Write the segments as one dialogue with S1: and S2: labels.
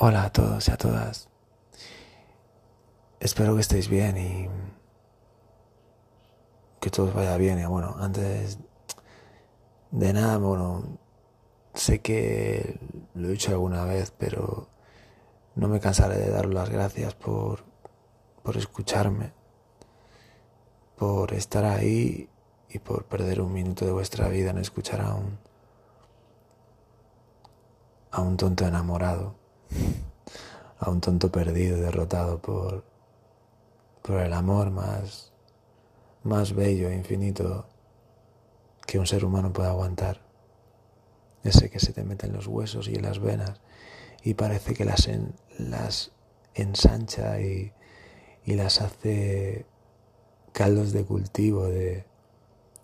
S1: Hola a todos y a todas. Espero que estéis bien y que todo vaya bien. Y bueno, antes de nada, bueno, sé que lo he dicho alguna vez, pero no me cansaré de daros las gracias por, por escucharme, por estar ahí y por perder un minuto de vuestra vida en escuchar a un, a un tonto enamorado a un tonto perdido, derrotado por, por el amor más, más bello e infinito que un ser humano puede aguantar. Ese que se te mete en los huesos y en las venas y parece que las, las ensancha y, y las hace caldos de cultivo de,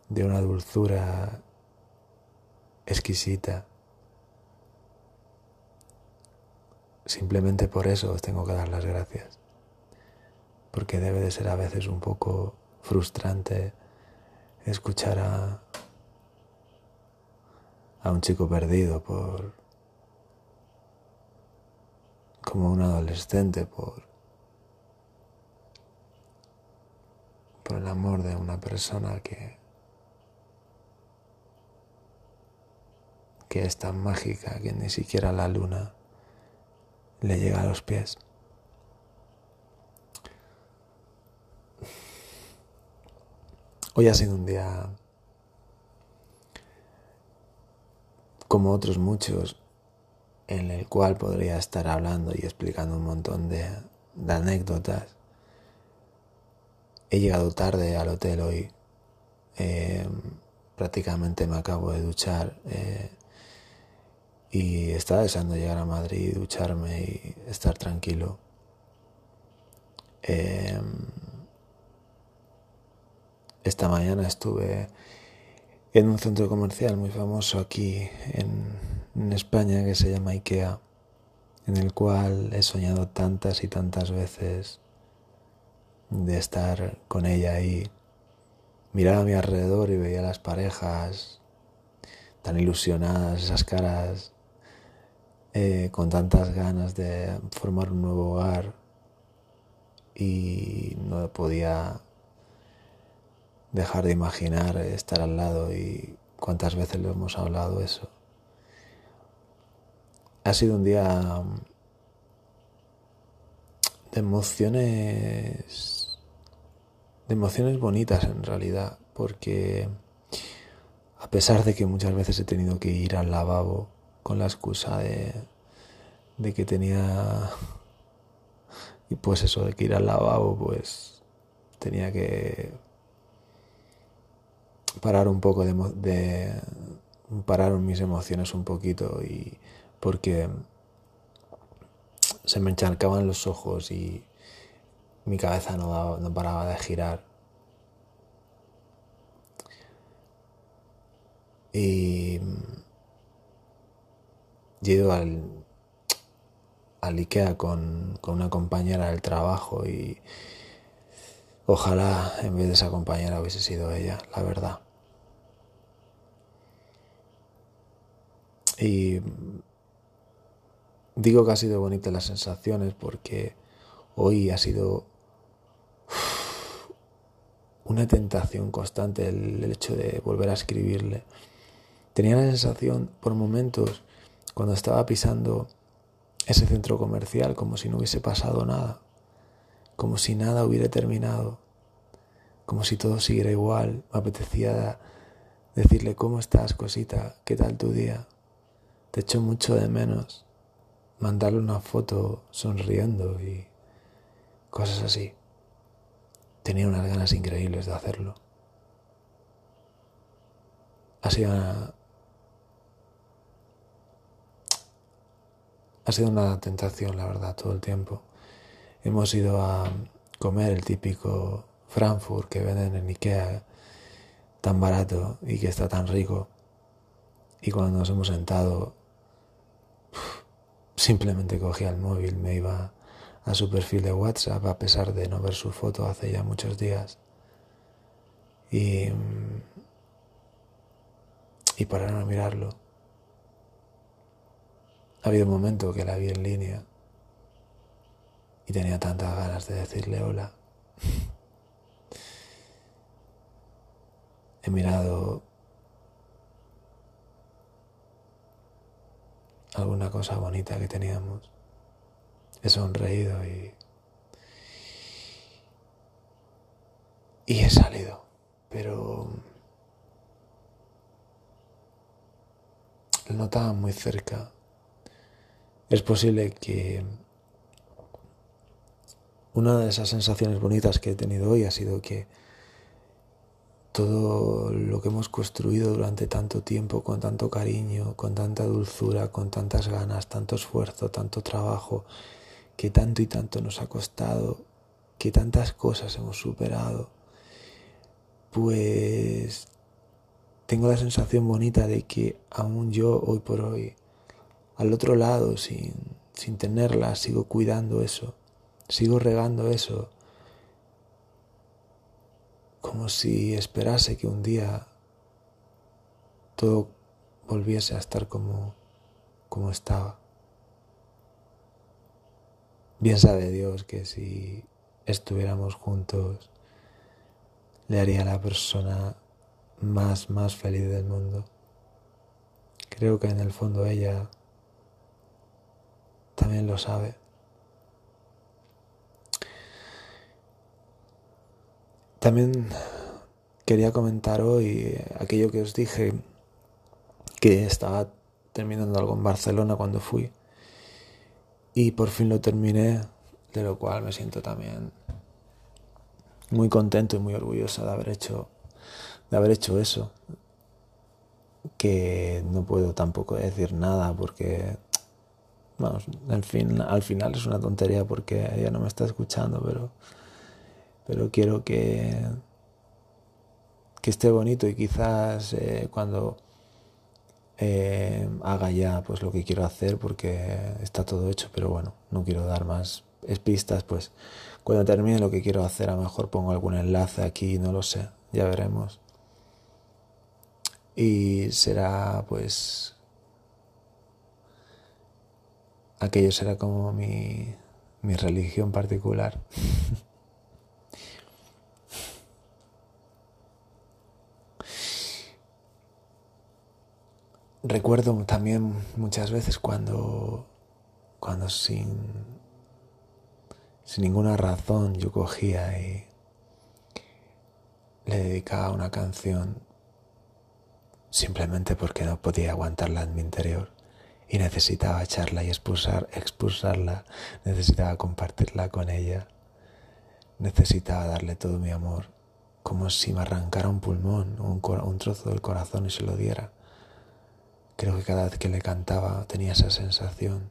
S1: de una dulzura exquisita. Simplemente por eso os tengo que dar las gracias. Porque debe de ser a veces un poco frustrante escuchar a, a un chico perdido por como un adolescente por por el amor de una persona que que es tan mágica que ni siquiera la luna le llega a los pies. Hoy ha sido un día como otros muchos en el cual podría estar hablando y explicando un montón de, anécdotas. He llegado tarde al hotel hoy. Eh, prácticamente me acabo de duchar. Eh, y estaba deseando llegar a Madrid, ducharme y estar tranquilo. Em, esta mañana estuve en un centro comercial muy famoso aquí en, España que se llama IKEA, en el cual he soñado tantas y tantas veces de estar con ella ahí. Miraba a mi alrededor y veía las parejas tan ilusionadas, esas caras eh, con tantas ganas de formar un nuevo hogar y no podía dejar de imaginar estar al lado y cuántas veces lo hemos hablado eso. Ha sido un día de emociones de emociones bonitas en realidad porque a pesar de que muchas veces he tenido que ir al lavabo con la excusa de, de que tenía y pues eso de que ir al lavabo pues tenía que parar un poco de, de parar mis emociones un poquito y porque se me encharcaban los ojos y mi cabeza no, no paraba de girar. Y he ido al, al Ikea con, con una compañera del trabajo y ojalá en vez de esa compañera hubiese sido ella, la verdad. Y digo que ha sido bonita las sensaciones porque hoy ha sido una tentación constante el, hecho de volver a escribirle. Tenía la sensación por momentos cuando estaba pisando ese centro comercial como si no hubiese pasado nada, como si nada hubiera terminado, como si todo siguiera igual. Me apetecía decirle, ¿cómo estás, cosita? ¿Qué tal tu día? Te echo mucho de menos. Mandarle una foto sonriendo y cosas así. Tenía unas ganas increíbles de hacerlo. Ha sido una, Ha sido una tentación, la verdad, todo el tiempo. Hemos ido a comer el típico Frankfurt que venden en Ikea, tan barato y que está tan rico. Y cuando nos hemos sentado, simplemente cogía el móvil, me iba a su perfil de WhatsApp a pesar de no ver su foto hace ya muchos días. Y, y pararon a mirarlo ha habido un momento que la vi en línea y tenía tantas ganas de decirle hola. He mirado alguna cosa bonita que teníamos. He sonreído y... Y he salido. Pero... Lo notaba muy cerca. Es posible que una de esas sensaciones bonitas que he tenido hoy ha sido que todo lo que hemos construido durante tanto tiempo, con tanto cariño, con tanta dulzura, con tantas ganas, tanto esfuerzo, tanto trabajo, que tanto y tanto nos ha costado, que tantas cosas hemos superado, pues tengo la sensación bonita de que aún yo hoy por hoy, al otro lado, sin, sin tenerla, sigo cuidando eso, sigo regando eso, como si esperase que un día todo volviese a estar como, como estaba. Bien sabe Dios que si estuviéramos juntos, le haría la persona más, más feliz del mundo. Creo que en el fondo ella también lo sabe. También quería comentar hoy aquello que os dije, que estaba terminando algo en Barcelona cuando fui y por fin lo terminé, de lo cual me siento también muy contento y muy orgulloso de haber hecho de haber hecho eso que no puedo tampoco decir nada porque vamos al fin al final es una tontería porque ella no me está escuchando pero pero quiero que, que esté bonito y quizás eh, cuando eh, haga ya pues lo que quiero hacer porque está todo hecho, pero bueno, no quiero dar más pistas, pues cuando termine lo que quiero hacer a lo mejor pongo algún enlace aquí, no lo sé, ya veremos. Y será pues aquello será como mi, mi religión particular. Recuerdo también muchas veces cuando, cuando sin, sin ninguna razón yo cogía y le dedicaba una canción simplemente porque no podía aguantarla en mi interior y necesitaba echarla y expulsar, expulsarla, necesitaba compartirla con ella, necesitaba darle todo mi amor, como si me arrancara un pulmón o un, un trozo del corazón y se lo diera. Creo que cada vez que le cantaba tenía esa sensación.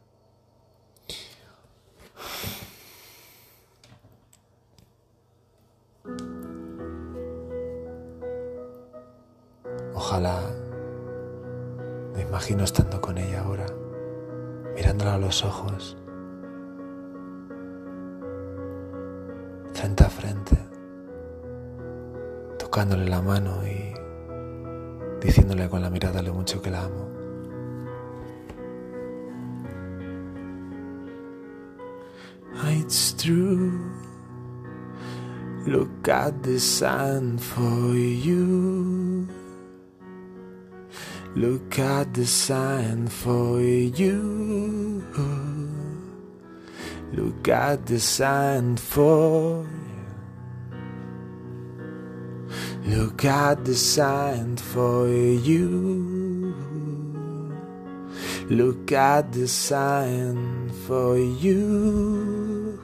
S1: Ojalá me imagino estando con ella ahora, mirándola a los ojos, frente a frente, tocándole la mano y diciéndole con la mirada lo mucho que la amo. It's true. Look at the sun for you. Look at the sign for you. Look at the sign for Look at the sign for you. Look at the sign for you.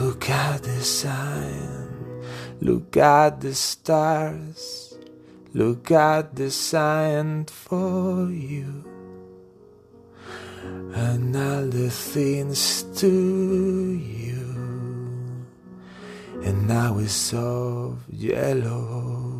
S1: Look at the sign. Look at the stars. Look at the sign for you. And all the things to you. and now it's of yellow.